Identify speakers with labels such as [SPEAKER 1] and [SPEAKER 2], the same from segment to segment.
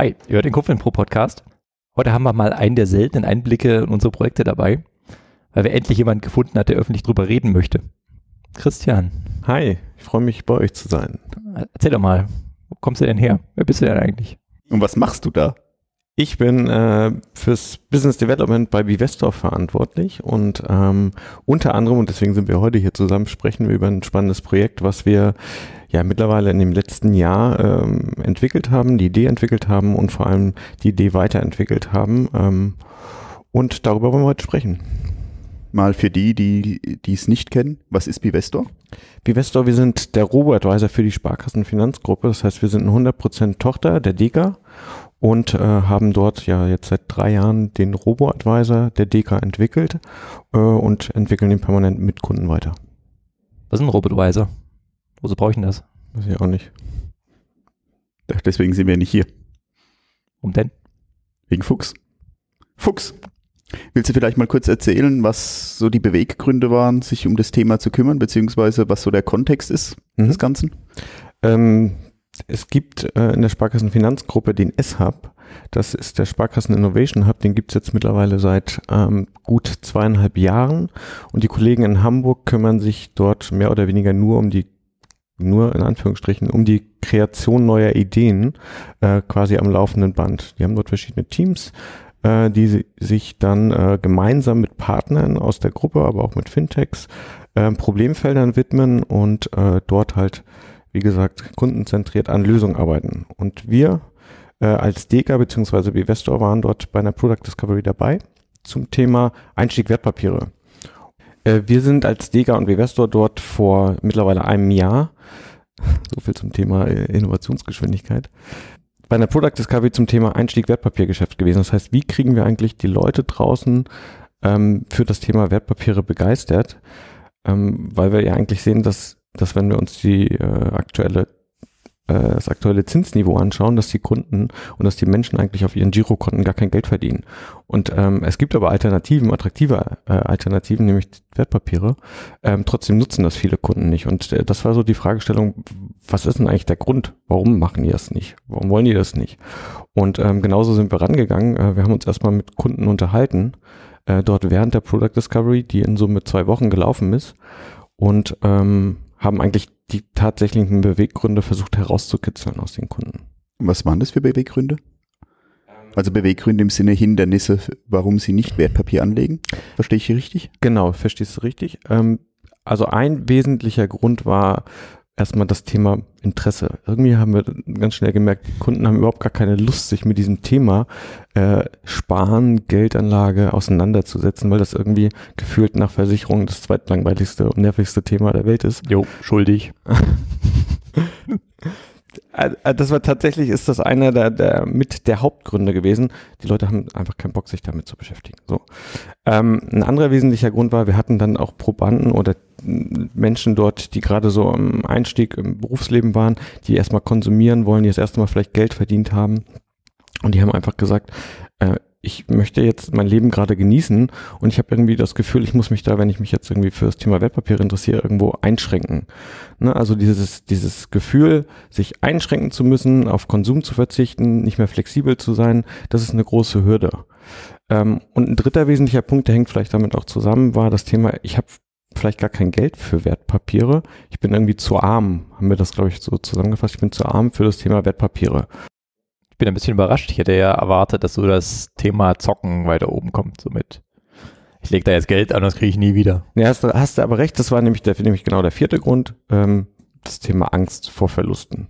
[SPEAKER 1] Hi, ihr hört den Kupfen Pro Podcast. Heute haben wir mal einen der seltenen Einblicke in unsere Projekte dabei, weil wir endlich jemanden gefunden hat, der öffentlich drüber reden möchte. Christian.
[SPEAKER 2] Hi, ich freue mich bei euch zu sein.
[SPEAKER 1] Erzähl doch mal, wo kommst du denn her? Wer bist du denn eigentlich?
[SPEAKER 3] Und was machst du da?
[SPEAKER 2] Ich bin äh, fürs Business Development bei Vivestor verantwortlich und ähm, unter anderem, und deswegen sind wir heute hier zusammen, sprechen wir über ein spannendes Projekt, was wir ja mittlerweile in dem letzten Jahr ähm, entwickelt haben, die Idee entwickelt haben und vor allem die Idee weiterentwickelt haben. Ähm, und darüber wollen wir heute sprechen.
[SPEAKER 3] Mal für die, die die es nicht kennen, was ist Bivestor?
[SPEAKER 2] Bivestor, wir sind der Robo-Advisor für die Sparkassenfinanzgruppe. Das heißt, wir sind eine 100% Tochter der DEGA und äh, haben dort ja jetzt seit drei Jahren den Robo-Advisor der DK entwickelt äh, und entwickeln den permanent mit Kunden weiter.
[SPEAKER 1] Was ist ein Robo-Advisor? Wozu brauche ich denn das?
[SPEAKER 2] Weiß ich auch nicht.
[SPEAKER 3] Deswegen sind wir nicht hier.
[SPEAKER 1] Warum denn?
[SPEAKER 3] Wegen Fuchs. Fuchs. Willst du vielleicht mal kurz erzählen, was so die Beweggründe waren, sich um das Thema zu kümmern, beziehungsweise was so der Kontext ist mhm. des Ganzen?
[SPEAKER 2] Ähm, es gibt äh, in der Sparkassenfinanzgruppe den S-Hub. Das ist der Sparkassen Innovation Hub. Den gibt es jetzt mittlerweile seit ähm, gut zweieinhalb Jahren. Und die Kollegen in Hamburg kümmern sich dort mehr oder weniger nur um die nur in Anführungsstrichen um die Kreation neuer Ideen äh, quasi am laufenden Band. Die haben dort verschiedene Teams, äh, die sich dann äh, gemeinsam mit Partnern aus der Gruppe, aber auch mit Fintechs äh, Problemfeldern widmen und äh, dort halt wie gesagt, kundenzentriert an Lösungen arbeiten. Und wir äh, als Deka bzw. Bivestor waren dort bei einer Product Discovery dabei zum Thema Einstieg Wertpapiere. Äh, wir sind als Deka und Bivestor dort vor mittlerweile einem Jahr, so viel zum Thema äh, Innovationsgeschwindigkeit, bei einer Product Discovery zum Thema Einstieg Wertpapiergeschäft gewesen. Das heißt, wie kriegen wir eigentlich die Leute draußen ähm, für das Thema Wertpapiere begeistert? Ähm, weil wir ja eigentlich sehen, dass dass wenn wir uns die äh, aktuelle äh, das aktuelle Zinsniveau anschauen, dass die Kunden und dass die Menschen eigentlich auf ihren Girokonten gar kein Geld verdienen. Und ähm, es gibt aber Alternativen, attraktive äh, Alternativen, nämlich Wertpapiere. Ähm, trotzdem nutzen das viele Kunden nicht. Und äh, das war so die Fragestellung, was ist denn eigentlich der Grund? Warum machen die das nicht? Warum wollen die das nicht? Und ähm, genauso sind wir rangegangen. Äh, wir haben uns erstmal mit Kunden unterhalten, äh, dort während der Product Discovery, die in Summe zwei Wochen gelaufen ist. Und ähm, haben eigentlich die tatsächlichen Beweggründe versucht herauszukitzeln aus den Kunden.
[SPEAKER 3] Was waren das für Beweggründe? Also Beweggründe im Sinne Hindernisse, warum sie nicht Wertpapier anlegen? Verstehe ich hier richtig?
[SPEAKER 2] Genau, verstehst du richtig. Ähm, also ein wesentlicher Grund war erstmal das Thema Interesse. Irgendwie haben wir ganz schnell gemerkt, Kunden haben überhaupt gar keine Lust, sich mit diesem Thema äh, Sparen, Geldanlage auseinanderzusetzen, weil das irgendwie gefühlt nach Versicherung das zweitlangweiligste und nervigste Thema der Welt ist.
[SPEAKER 1] Jo, schuldig.
[SPEAKER 2] Äh, äh, das war tatsächlich, ist das einer der, der mit der Hauptgründe gewesen. Die Leute haben einfach keinen Bock, sich damit zu beschäftigen. So. Ähm, ein anderer wesentlicher Grund war, wir hatten dann auch Probanden oder Menschen dort, die gerade so am Einstieg im Berufsleben waren, die erstmal konsumieren wollen, die das erste Mal vielleicht Geld verdient haben. Und die haben einfach gesagt, äh, ich möchte jetzt mein Leben gerade genießen und ich habe irgendwie das Gefühl, ich muss mich da, wenn ich mich jetzt irgendwie für das Thema Wertpapiere interessiere, irgendwo einschränken. Ne? Also dieses, dieses Gefühl, sich einschränken zu müssen, auf Konsum zu verzichten, nicht mehr flexibel zu sein, das ist eine große Hürde. Ähm, und ein dritter wesentlicher Punkt, der hängt vielleicht damit auch zusammen, war das Thema, ich habe vielleicht gar kein Geld für Wertpapiere. Ich bin irgendwie zu arm, haben wir das, glaube ich, so zusammengefasst. Ich bin zu arm für das Thema Wertpapiere.
[SPEAKER 1] Ich bin ein bisschen überrascht. Ich hätte ja erwartet, dass so das Thema Zocken weiter oben kommt. Somit. Ich lege da jetzt Geld an, das kriege ich nie wieder.
[SPEAKER 2] Ja, hast, hast du aber recht. Das war nämlich, der, nämlich genau der vierte Grund. Ähm, das Thema Angst vor Verlusten.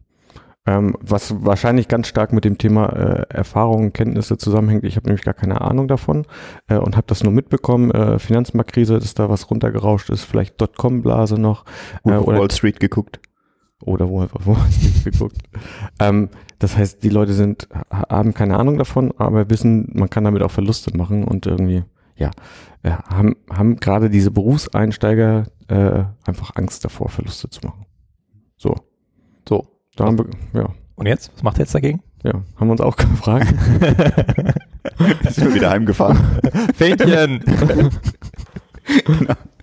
[SPEAKER 2] Ähm, was wahrscheinlich ganz stark mit dem Thema äh, Erfahrungen, Kenntnisse zusammenhängt. Ich habe nämlich gar keine Ahnung davon äh, und habe das nur mitbekommen. Äh, Finanzmarktkrise, dass da was runtergerauscht ist, vielleicht Dotcom-Blase noch.
[SPEAKER 3] Äh, oder Wall Street geguckt.
[SPEAKER 2] Oder wo Wall Street geguckt. Ähm, das heißt, die Leute sind, haben keine Ahnung davon, aber wissen, man kann damit auch Verluste machen und irgendwie, ja, äh, haben, haben gerade diese Berufseinsteiger äh, einfach Angst davor, Verluste zu machen. So.
[SPEAKER 1] So.
[SPEAKER 2] Da haben wir, ja.
[SPEAKER 1] Und jetzt? Was macht er jetzt dagegen?
[SPEAKER 2] Ja, haben wir uns auch gefragt.
[SPEAKER 3] sind wir wieder heimgefahren.
[SPEAKER 1] Fähnchen!
[SPEAKER 2] genau.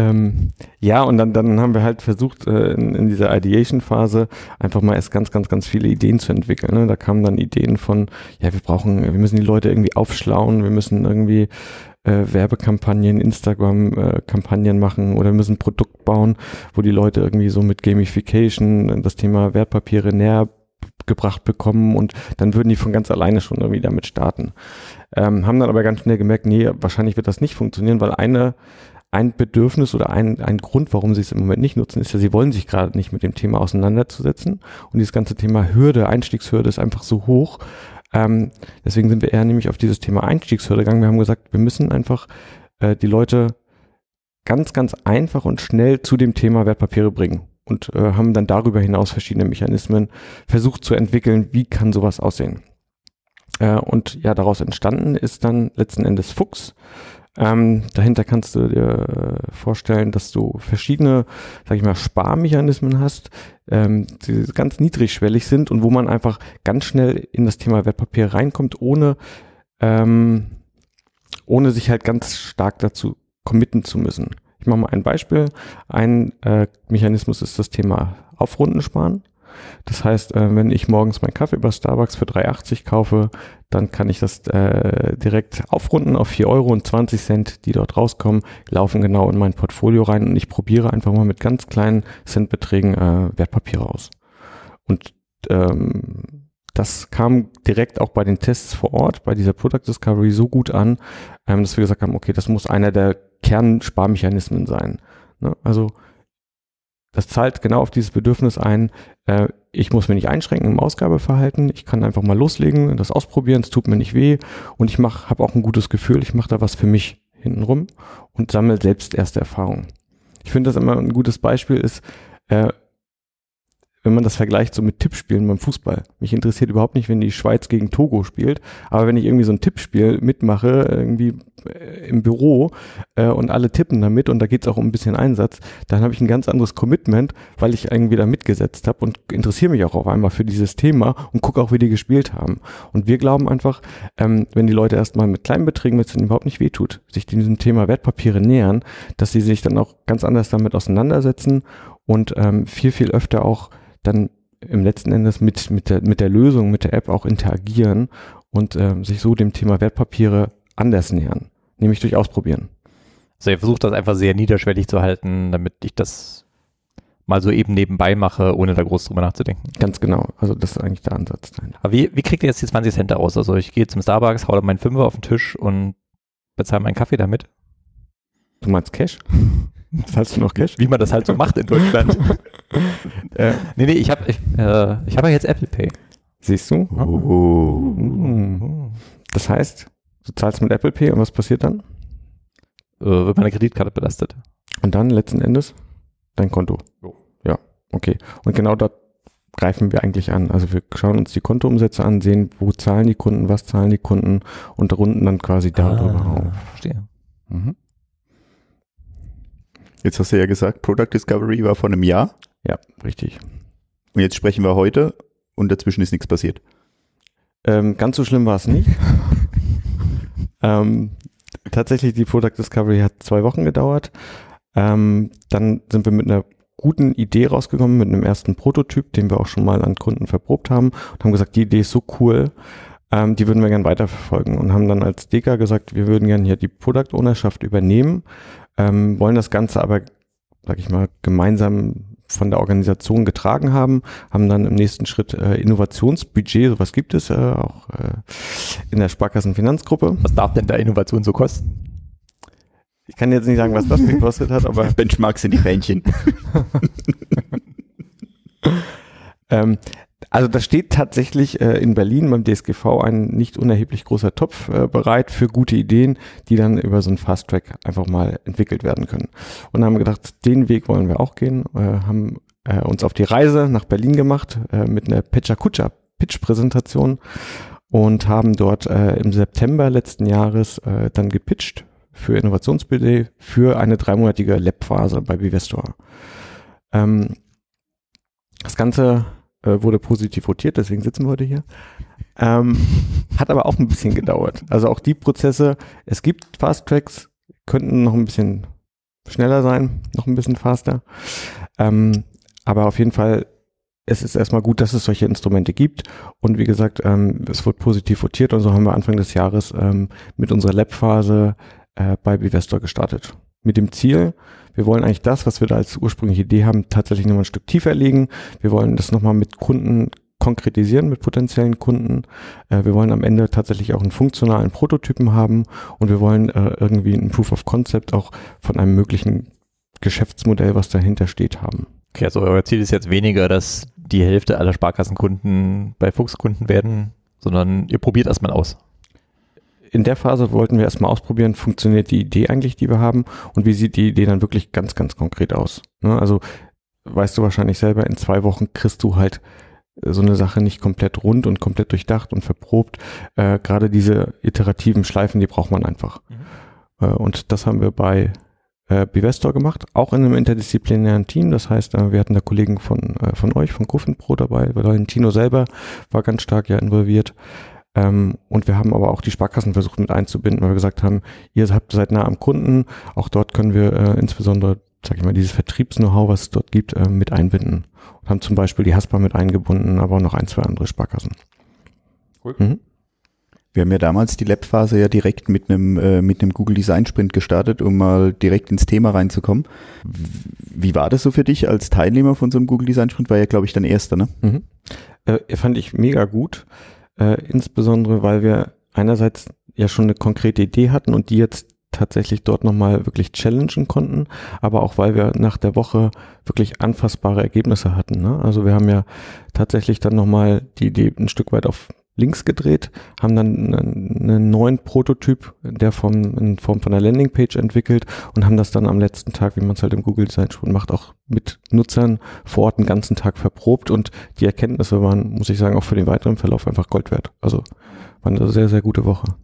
[SPEAKER 2] Ähm, ja, und dann, dann haben wir halt versucht, äh, in, in dieser Ideation-Phase einfach mal erst ganz, ganz, ganz viele Ideen zu entwickeln. Ne? Da kamen dann Ideen von, ja, wir brauchen, wir müssen die Leute irgendwie aufschlauen, wir müssen irgendwie äh, Werbekampagnen, Instagram-Kampagnen äh, machen oder müssen ein Produkt bauen, wo die Leute irgendwie so mit Gamification das Thema Wertpapiere näher gebracht bekommen und dann würden die von ganz alleine schon irgendwie damit starten. Ähm, haben dann aber ganz schnell gemerkt, nee, wahrscheinlich wird das nicht funktionieren, weil eine ein Bedürfnis oder ein, ein Grund, warum sie es im Moment nicht nutzen, ist ja, sie wollen sich gerade nicht mit dem Thema auseinanderzusetzen. Und dieses ganze Thema Hürde, Einstiegshürde ist einfach so hoch. Ähm, deswegen sind wir eher nämlich auf dieses Thema Einstiegshürde gegangen. Wir haben gesagt, wir müssen einfach äh, die Leute ganz, ganz einfach und schnell zu dem Thema Wertpapiere bringen und äh, haben dann darüber hinaus verschiedene Mechanismen versucht zu entwickeln, wie kann sowas aussehen. Äh, und ja, daraus entstanden ist dann letzten Endes Fuchs. Ähm, dahinter kannst du dir äh, vorstellen, dass du verschiedene, sag ich mal, Sparmechanismen hast, ähm, die ganz niedrigschwellig sind und wo man einfach ganz schnell in das Thema Wertpapier reinkommt, ohne, ähm, ohne sich halt ganz stark dazu committen zu müssen. Ich mache mal ein Beispiel. Ein äh, Mechanismus ist das Thema Aufrunden sparen. Das heißt, äh, wenn ich morgens meinen Kaffee bei Starbucks für 3,80 kaufe, dann kann ich das äh, direkt aufrunden auf 4 Euro und 20 Cent, die dort rauskommen, laufen genau in mein Portfolio rein und ich probiere einfach mal mit ganz kleinen Centbeträgen äh, Wertpapiere aus. Und ähm, das kam direkt auch bei den Tests vor Ort, bei dieser Product Discovery so gut an, ähm, dass wir gesagt haben, okay, das muss einer der Kernsparmechanismen sein. Ne? Also das zahlt genau auf dieses Bedürfnis ein, äh, ich muss mich nicht einschränken im Ausgabeverhalten, ich kann einfach mal loslegen, das ausprobieren, es tut mir nicht weh und ich habe auch ein gutes Gefühl, ich mache da was für mich hintenrum und sammle selbst erste Erfahrungen. Ich finde das immer ein gutes Beispiel ist, äh, wenn man das vergleicht so mit Tippspielen beim Fußball. Mich interessiert überhaupt nicht, wenn die Schweiz gegen Togo spielt, aber wenn ich irgendwie so ein Tippspiel mitmache, irgendwie äh, im Büro äh, und alle tippen damit und da geht es auch um ein bisschen Einsatz, dann habe ich ein ganz anderes Commitment, weil ich irgendwie da mitgesetzt habe und interessiere mich auch auf einmal für dieses Thema und gucke auch, wie die gespielt haben. Und wir glauben einfach, ähm, wenn die Leute erstmal mit kleinen Beträgen, wenn es ihnen überhaupt nicht wehtut, sich diesem Thema Wertpapiere nähern, dass sie sich dann auch ganz anders damit auseinandersetzen und ähm, viel, viel öfter auch dann im letzten Endes mit, mit, der, mit der Lösung, mit der App auch interagieren und ähm, sich so dem Thema Wertpapiere anders nähern, nämlich durch Ausprobieren.
[SPEAKER 1] Also ihr versucht das einfach sehr niederschwellig zu halten, damit ich das mal so eben nebenbei mache, ohne da groß drüber nachzudenken.
[SPEAKER 2] Ganz genau. Also das ist eigentlich der Ansatz.
[SPEAKER 1] Aber wie, wie kriegt ihr jetzt die 20 Cent aus? Also ich gehe zum Starbucks, hau da meinen Fünfer auf den Tisch und bezahle meinen Kaffee damit.
[SPEAKER 2] Du meinst Cash?
[SPEAKER 1] Zahlst du noch Cash? Wie man das halt so macht in Deutschland. äh, nee, nee, ich habe ich, äh, ich hab ja jetzt Apple Pay.
[SPEAKER 2] Siehst du? Oh. Das heißt, du zahlst mit Apple Pay und was passiert dann?
[SPEAKER 1] Äh, wird meine Kreditkarte belastet.
[SPEAKER 2] Und dann letzten Endes dein Konto. Oh. Ja, okay. Und genau da greifen wir eigentlich an. Also wir schauen uns die Kontoumsätze an, sehen, wo zahlen die Kunden, was zahlen die Kunden und runden dann quasi darüber ah, auf.
[SPEAKER 1] Verstehe. Mhm.
[SPEAKER 3] Jetzt hast du ja gesagt, Product Discovery war vor einem Jahr.
[SPEAKER 2] Ja, richtig.
[SPEAKER 3] Und jetzt sprechen wir heute und dazwischen ist nichts passiert.
[SPEAKER 2] Ähm, ganz so schlimm war es nicht. ähm, tatsächlich, die Product Discovery hat zwei Wochen gedauert. Ähm, dann sind wir mit einer guten Idee rausgekommen, mit einem ersten Prototyp, den wir auch schon mal an Kunden verprobt haben und haben gesagt, die Idee ist so cool, ähm, die würden wir gerne weiterverfolgen und haben dann als Deka gesagt, wir würden gerne hier die Product Ownerschaft übernehmen ähm, wollen das Ganze aber, sag ich mal, gemeinsam von der Organisation getragen haben, haben dann im nächsten Schritt äh, Innovationsbudget, sowas gibt es äh, auch äh, in der Sparkassenfinanzgruppe.
[SPEAKER 1] Was darf denn da Innovation so kosten?
[SPEAKER 2] Ich kann jetzt nicht sagen, was das gekostet hat, aber
[SPEAKER 3] Benchmarks sind die Fähnchen.
[SPEAKER 2] ähm, also da steht tatsächlich äh, in Berlin beim DSGV ein nicht unerheblich großer Topf äh, bereit für gute Ideen, die dann über so einen Fast Track einfach mal entwickelt werden können. Und haben gedacht, den Weg wollen wir auch gehen, äh, haben äh, uns auf die Reise nach Berlin gemacht äh, mit einer Pecha Pitch-Präsentation und haben dort äh, im September letzten Jahres äh, dann gepitcht für Innovationsbudget für eine dreimonatige Lab-Phase bei Bivestor. Ähm, das Ganze äh, wurde positiv votiert, deswegen sitzen wir heute hier. Ähm, hat aber auch ein bisschen gedauert. Also auch die Prozesse, es gibt Fast Tracks, könnten noch ein bisschen schneller sein, noch ein bisschen faster. Ähm, aber auf jeden Fall, es ist erstmal gut, dass es solche Instrumente gibt. Und wie gesagt, ähm, es wird positiv votiert und so haben wir Anfang des Jahres ähm, mit unserer Lab-Phase äh, bei Bivestor gestartet. Mit dem Ziel, wir wollen eigentlich das, was wir da als ursprüngliche Idee haben, tatsächlich nochmal ein Stück tiefer legen. Wir wollen das nochmal mit Kunden konkretisieren mit potenziellen Kunden. Äh, wir wollen am Ende tatsächlich auch einen funktionalen Prototypen haben und wir wollen äh, irgendwie ein Proof of Concept auch von einem möglichen Geschäftsmodell, was dahinter steht, haben.
[SPEAKER 1] Okay, also euer Ziel ist jetzt weniger, dass die Hälfte aller Sparkassenkunden bei Fuchskunden werden, sondern ihr probiert erstmal aus.
[SPEAKER 2] In der Phase wollten wir erstmal ausprobieren, funktioniert die Idee eigentlich, die wir haben und wie sieht die Idee dann wirklich ganz, ganz konkret aus. Ne? Also weißt du wahrscheinlich selber, in zwei Wochen kriegst du halt so eine Sache nicht komplett rund und komplett durchdacht und verprobt. Äh, Gerade diese iterativen Schleifen, die braucht man einfach. Mhm. Äh, und das haben wir bei äh, Bivestor gemacht, auch in einem interdisziplinären Team. Das heißt, äh, wir hatten da Kollegen von, äh, von euch, von Kuffin Pro dabei, Valentino selber war ganz stark ja involviert. Ähm, und wir haben aber auch die Sparkassen versucht mit einzubinden, weil wir gesagt haben, ihr habt seid nah am Kunden, auch dort können wir äh, insbesondere sag ich mal, dieses Vertriebs-Know-how, was es dort gibt, äh, mit einbinden. Und haben zum Beispiel die Haspa mit eingebunden, aber auch noch ein, zwei andere Sparkassen.
[SPEAKER 3] Cool. Mhm. Wir haben ja damals die Lab-Phase ja direkt mit einem äh, mit einem Google Design Sprint gestartet, um mal direkt ins Thema reinzukommen. Wie war das so für dich als Teilnehmer von so einem Google Design Sprint? War ja, glaube ich, dann erster, ne? Mhm.
[SPEAKER 2] Äh, fand ich mega gut, äh, insbesondere weil wir einerseits ja schon eine konkrete Idee hatten und die jetzt tatsächlich dort nochmal wirklich challengen konnten, aber auch weil wir nach der Woche wirklich anfassbare Ergebnisse hatten. Ne? Also wir haben ja tatsächlich dann nochmal die Idee ein Stück weit auf links gedreht, haben dann einen neuen Prototyp der Form, in Form von einer Landingpage entwickelt und haben das dann am letzten Tag, wie man es halt im Google Design schon macht, auch mit Nutzern vor Ort einen ganzen Tag verprobt und die Erkenntnisse waren, muss ich sagen, auch für den weiteren Verlauf einfach Gold wert. Also war eine sehr, sehr gute Woche.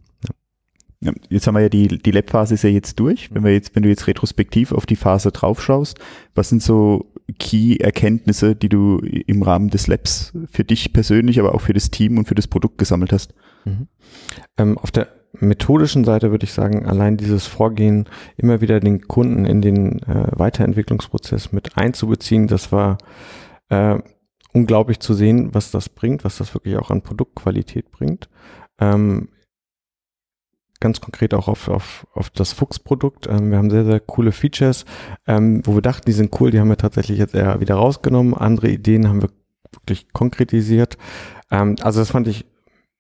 [SPEAKER 3] Jetzt haben wir ja die, die Lab-Phase ist ja jetzt durch. Wenn wir jetzt, wenn du jetzt retrospektiv auf die Phase draufschaust, was sind so Key-Erkenntnisse, die du im Rahmen des Labs für dich persönlich, aber auch für das Team und für das Produkt gesammelt hast? Mhm.
[SPEAKER 2] Ähm, auf der methodischen Seite würde ich sagen, allein dieses Vorgehen, immer wieder den Kunden in den äh, Weiterentwicklungsprozess mit einzubeziehen, das war äh, unglaublich zu sehen, was das bringt, was das wirklich auch an Produktqualität bringt. Ähm, ganz konkret auch auf, auf, auf das Fuchs-Produkt. Ähm, wir haben sehr, sehr coole Features, ähm, wo wir dachten, die sind cool, die haben wir tatsächlich jetzt eher wieder rausgenommen. Andere Ideen haben wir wirklich konkretisiert. Ähm, also das fand ich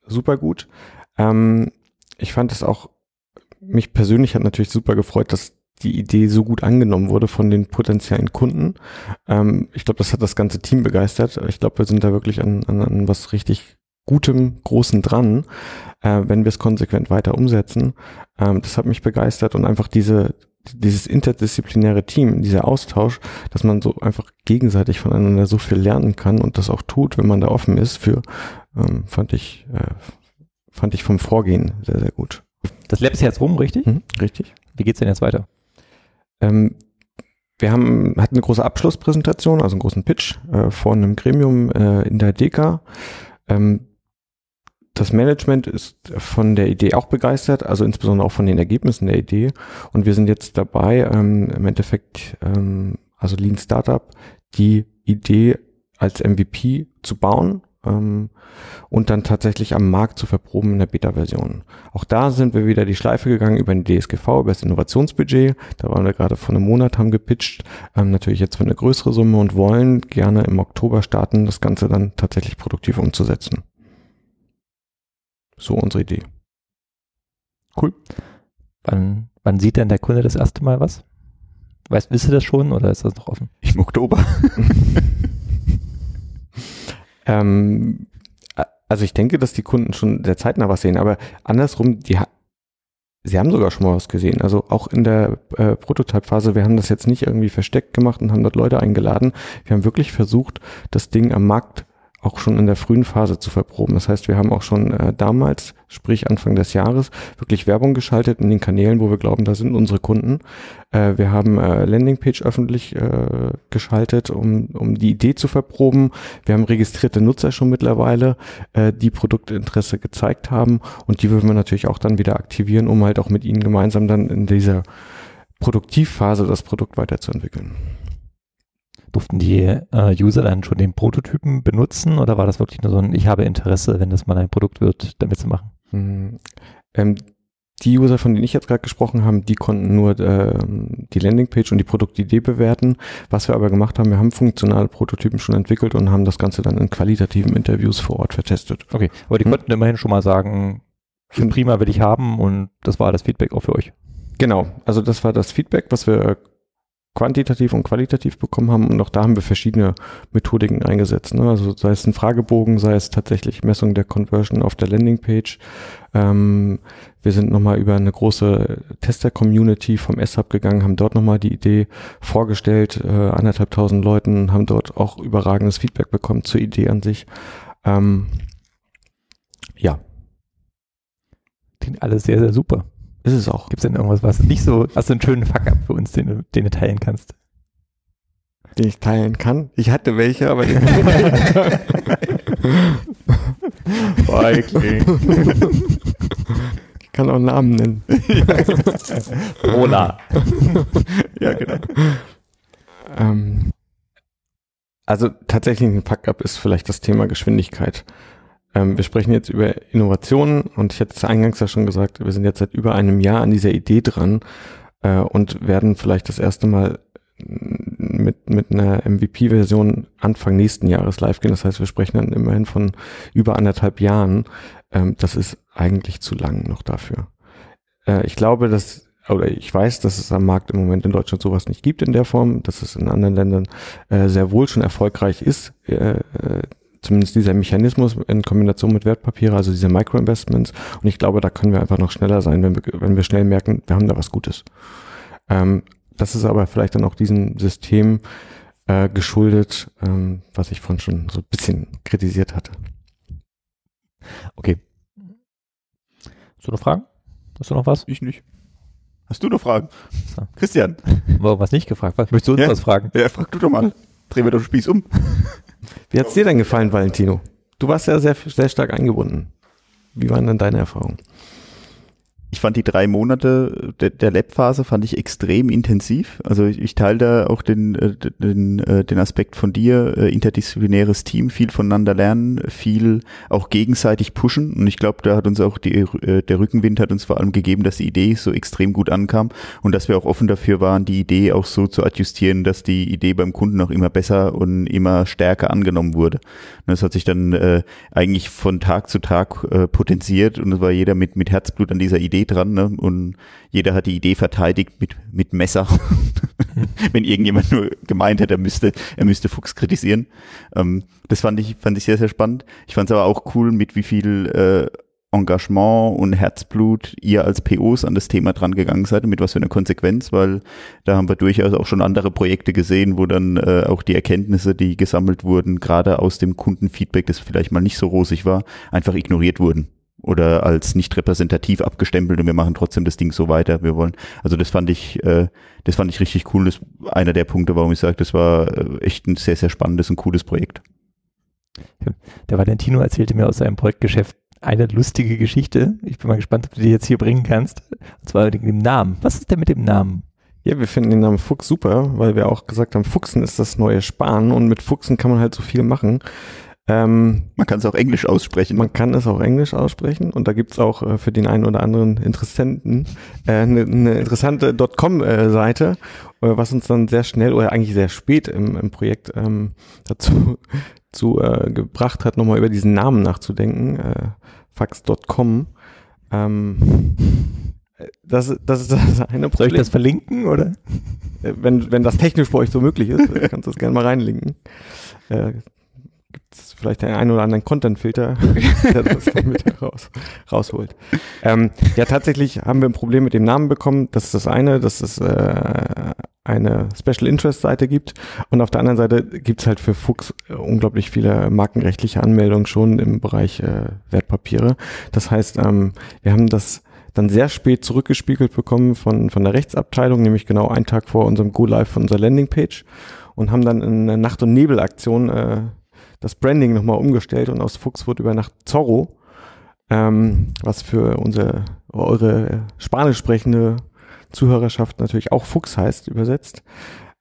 [SPEAKER 2] super gut. Ähm, ich fand es auch, mich persönlich hat natürlich super gefreut, dass die Idee so gut angenommen wurde von den potenziellen Kunden. Ähm, ich glaube, das hat das ganze Team begeistert. Ich glaube, wir sind da wirklich an, an, an was richtig Gutem, Großen dran äh, wenn wir es konsequent weiter umsetzen. Ähm, das hat mich begeistert und einfach diese, dieses interdisziplinäre Team, dieser Austausch, dass man so einfach gegenseitig voneinander so viel lernen kann und das auch tut, wenn man da offen ist für, ähm, fand ich, äh, fand ich vom Vorgehen sehr, sehr gut.
[SPEAKER 1] Das Lab ist jetzt rum, richtig? Mhm,
[SPEAKER 2] richtig.
[SPEAKER 1] Wie geht's denn jetzt weiter?
[SPEAKER 2] Ähm, wir haben, hatten eine große Abschlusspräsentation, also einen großen Pitch äh, vor einem Gremium äh, in der DECA. Ähm, das Management ist von der Idee auch begeistert, also insbesondere auch von den Ergebnissen der Idee. Und wir sind jetzt dabei, ähm, im Endeffekt, ähm, also Lean Startup, die Idee als MVP zu bauen ähm, und dann tatsächlich am Markt zu verproben in der Beta-Version. Auch da sind wir wieder die Schleife gegangen über den DSGV, über das Innovationsbudget. Da waren wir gerade vor einem Monat, haben gepitcht, ähm, natürlich jetzt für eine größere Summe und wollen gerne im Oktober starten, das Ganze dann tatsächlich produktiv umzusetzen. So unsere Idee.
[SPEAKER 1] Cool. Wann, wann sieht denn der Kunde das erste Mal was? Weißt, wisst ihr das schon oder ist das noch offen?
[SPEAKER 3] Im Oktober.
[SPEAKER 2] ähm, also ich denke, dass die Kunden schon sehr zeitnah was sehen, aber andersrum, die sie haben sogar schon mal was gesehen. Also auch in der äh, Prototype-Phase, wir haben das jetzt nicht irgendwie versteckt gemacht und haben dort Leute eingeladen. Wir haben wirklich versucht, das Ding am Markt auch schon in der frühen Phase zu verproben. Das heißt, wir haben auch schon äh, damals, sprich Anfang des Jahres, wirklich Werbung geschaltet in den Kanälen, wo wir glauben, da sind unsere Kunden. Äh, wir haben äh, Landingpage öffentlich äh, geschaltet, um, um die Idee zu verproben. Wir haben registrierte Nutzer schon mittlerweile, äh, die Produktinteresse gezeigt haben und die würden wir natürlich auch dann wieder aktivieren, um halt auch mit ihnen gemeinsam dann in dieser Produktivphase das Produkt weiterzuentwickeln.
[SPEAKER 1] Durften die äh, User dann schon den Prototypen benutzen oder war das wirklich nur so ein, ich habe Interesse, wenn das mal ein Produkt wird, damit zu machen?
[SPEAKER 2] Mhm. Ähm, die User, von denen ich jetzt gerade gesprochen habe, die konnten nur äh, die Landingpage und die Produktidee bewerten. Was wir aber gemacht haben, wir haben funktionale Prototypen schon entwickelt und haben das Ganze dann in qualitativen Interviews vor Ort vertestet.
[SPEAKER 1] Okay, aber die hm. konnten immerhin schon mal sagen, prima will ich haben und das war das Feedback auch für euch.
[SPEAKER 2] Genau, also das war das Feedback, was wir quantitativ und qualitativ bekommen haben. Und auch da haben wir verschiedene Methodiken eingesetzt. Ne? Also sei es ein Fragebogen, sei es tatsächlich Messung der Conversion auf der Landingpage. Ähm, wir sind nochmal über eine große Tester-Community vom S-Hub gegangen, haben dort nochmal die Idee vorgestellt, äh, anderthalb tausend Leuten, haben dort auch überragendes Feedback bekommen zur Idee an sich. Ähm, ja.
[SPEAKER 1] Klingt alles sehr, sehr super.
[SPEAKER 2] Ist es auch.
[SPEAKER 1] Gibt es denn irgendwas, was nicht so, hast du einen schönen Fuck-up für uns, den, den du teilen kannst?
[SPEAKER 2] Den ich teilen kann? Ich hatte welche, aber den Ich kann auch Namen nennen.
[SPEAKER 1] Rola.
[SPEAKER 2] ja, genau. Ähm, also tatsächlich ein Fuck-up ist vielleicht das Thema Geschwindigkeit. Ähm, wir sprechen jetzt über Innovationen und ich hatte es eingangs ja schon gesagt, wir sind jetzt seit über einem Jahr an dieser Idee dran äh, und werden vielleicht das erste Mal mit, mit einer MVP-Version Anfang nächsten Jahres live gehen. Das heißt, wir sprechen dann immerhin von über anderthalb Jahren. Ähm, das ist eigentlich zu lang noch dafür. Äh, ich glaube, dass oder ich weiß, dass es am Markt im Moment in Deutschland sowas nicht gibt in der Form, dass es in anderen Ländern äh, sehr wohl schon erfolgreich ist, äh, äh zumindest dieser Mechanismus in Kombination mit Wertpapiere, also diese Microinvestments. Und ich glaube, da können wir einfach noch schneller sein, wenn wir, wenn wir schnell merken, wir haben da was Gutes. Ähm, das ist aber vielleicht dann auch diesem System äh, geschuldet, ähm, was ich vorhin schon so ein bisschen kritisiert hatte.
[SPEAKER 1] Okay. Hast du noch Fragen? Hast du noch was?
[SPEAKER 3] Ich nicht. Hast du noch Fragen? So. Christian.
[SPEAKER 1] Warum was nicht gefragt? Was möchtest du uns
[SPEAKER 3] ja.
[SPEAKER 1] was fragen?
[SPEAKER 3] Ja, frag du doch mal. Drehen wir doch den Spieß um.
[SPEAKER 2] Wie hat's dir denn gefallen, Valentino? Du warst ja sehr, sehr stark eingebunden. Wie waren denn deine Erfahrungen?
[SPEAKER 3] Ich fand die drei Monate der, der Lab-Phase fand ich extrem intensiv. Also ich, ich teile da auch den, äh, den, äh, den Aspekt von dir, äh, interdisziplinäres Team, viel voneinander lernen, viel auch gegenseitig pushen. Und ich glaube, da hat uns auch die, der Rückenwind hat uns vor allem gegeben, dass die Idee so extrem gut ankam und dass wir auch offen dafür waren, die Idee auch so zu adjustieren, dass die Idee beim Kunden auch immer besser und immer stärker angenommen wurde. Und das hat sich dann äh, eigentlich von Tag zu Tag äh, potenziert und es war jeder mit, mit Herzblut an dieser Idee dran ne? und jeder hat die Idee verteidigt mit, mit Messer. Wenn irgendjemand nur gemeint hätte, er müsste, er müsste Fuchs kritisieren. Ähm, das fand ich, fand ich sehr, sehr spannend. Ich fand es aber auch cool, mit wie viel äh, Engagement und Herzblut ihr als POs an das Thema dran gegangen seid und mit was für einer Konsequenz, weil da haben wir durchaus auch schon andere Projekte gesehen, wo dann äh, auch die Erkenntnisse, die gesammelt wurden, gerade aus dem Kundenfeedback, das vielleicht mal nicht so rosig war, einfach ignoriert wurden oder als nicht repräsentativ abgestempelt und wir machen trotzdem das Ding so weiter. Wir wollen, also das fand ich, äh, das fand ich richtig cool. Das ist einer der Punkte, warum ich sage, das war äh, echt ein sehr, sehr spannendes und cooles Projekt.
[SPEAKER 1] Der Valentino erzählte mir aus seinem Projektgeschäft eine lustige Geschichte. Ich bin mal gespannt, ob du die jetzt hier bringen kannst. Und zwar mit dem Namen. Was ist denn mit dem Namen?
[SPEAKER 2] Ja, wir finden den Namen Fuchs super, weil wir auch gesagt haben, Fuchsen ist das neue Sparen und mit Fuchsen kann man halt so viel machen.
[SPEAKER 3] Ähm, man kann es auch Englisch aussprechen.
[SPEAKER 2] Man kann es auch Englisch aussprechen und da gibt's auch äh, für den einen oder anderen Interessenten eine äh, ne, ne interessante .com-Seite, äh, was uns dann sehr schnell oder eigentlich sehr spät im, im Projekt ähm, dazu zu, äh, gebracht hat, nochmal über diesen Namen nachzudenken, äh, fax.com. Ähm, das, das ist das eine
[SPEAKER 1] Problem. Soll ich das verlinken oder?
[SPEAKER 2] Äh, wenn, wenn das technisch bei euch so möglich ist, kannst du das gerne mal reinlinken. Vielleicht einen, einen oder anderen Content-Filter, der das mit raus, rausholt. Ähm, ja, tatsächlich haben wir ein Problem mit dem Namen bekommen. Das ist das eine, dass es äh, eine Special Interest Seite gibt und auf der anderen Seite gibt es halt für Fuchs äh, unglaublich viele markenrechtliche Anmeldungen schon im Bereich äh, Wertpapiere. Das heißt, ähm, wir haben das dann sehr spät zurückgespiegelt bekommen von, von der Rechtsabteilung, nämlich genau einen Tag vor unserem Go-Live von unserer Landingpage und haben dann in Nacht- und Nebel-Aktion äh, das Branding nochmal umgestellt und aus Fuchs wurde über Nacht Zorro, ähm, was für unsere, eure spanisch sprechende Zuhörerschaft natürlich auch Fuchs heißt, übersetzt.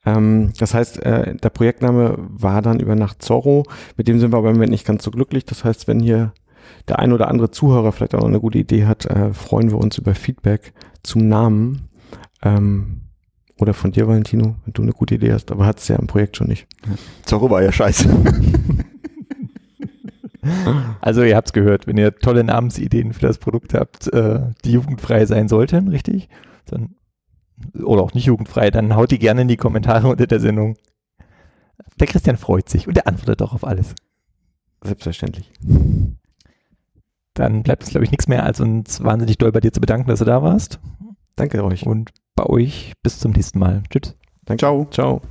[SPEAKER 2] Ähm, das heißt, äh, der Projektname war dann über Nacht Zorro. Mit dem sind wir aber im Moment nicht ganz so glücklich. Das heißt, wenn hier der ein oder andere Zuhörer vielleicht auch noch eine gute Idee hat, äh, freuen wir uns über Feedback zum Namen. Ähm, oder von dir, Valentino, wenn du eine gute Idee hast, aber hat es ja im Projekt schon nicht.
[SPEAKER 3] Zorro war ja scheiße.
[SPEAKER 1] Also ihr habt es gehört, wenn ihr tolle Namensideen für das Produkt habt, äh, die jugendfrei sein sollten, richtig? Dann, oder auch nicht jugendfrei, dann haut die gerne in die Kommentare unter der Sendung. Der Christian freut sich und er antwortet auch auf alles.
[SPEAKER 2] Selbstverständlich.
[SPEAKER 1] Dann bleibt es, glaube ich, nichts mehr, als uns wahnsinnig doll bei dir zu bedanken, dass du da warst.
[SPEAKER 2] Danke euch.
[SPEAKER 1] Und bei euch bis zum nächsten Mal. Tschüss.
[SPEAKER 2] Danke. Ciao. Ciao.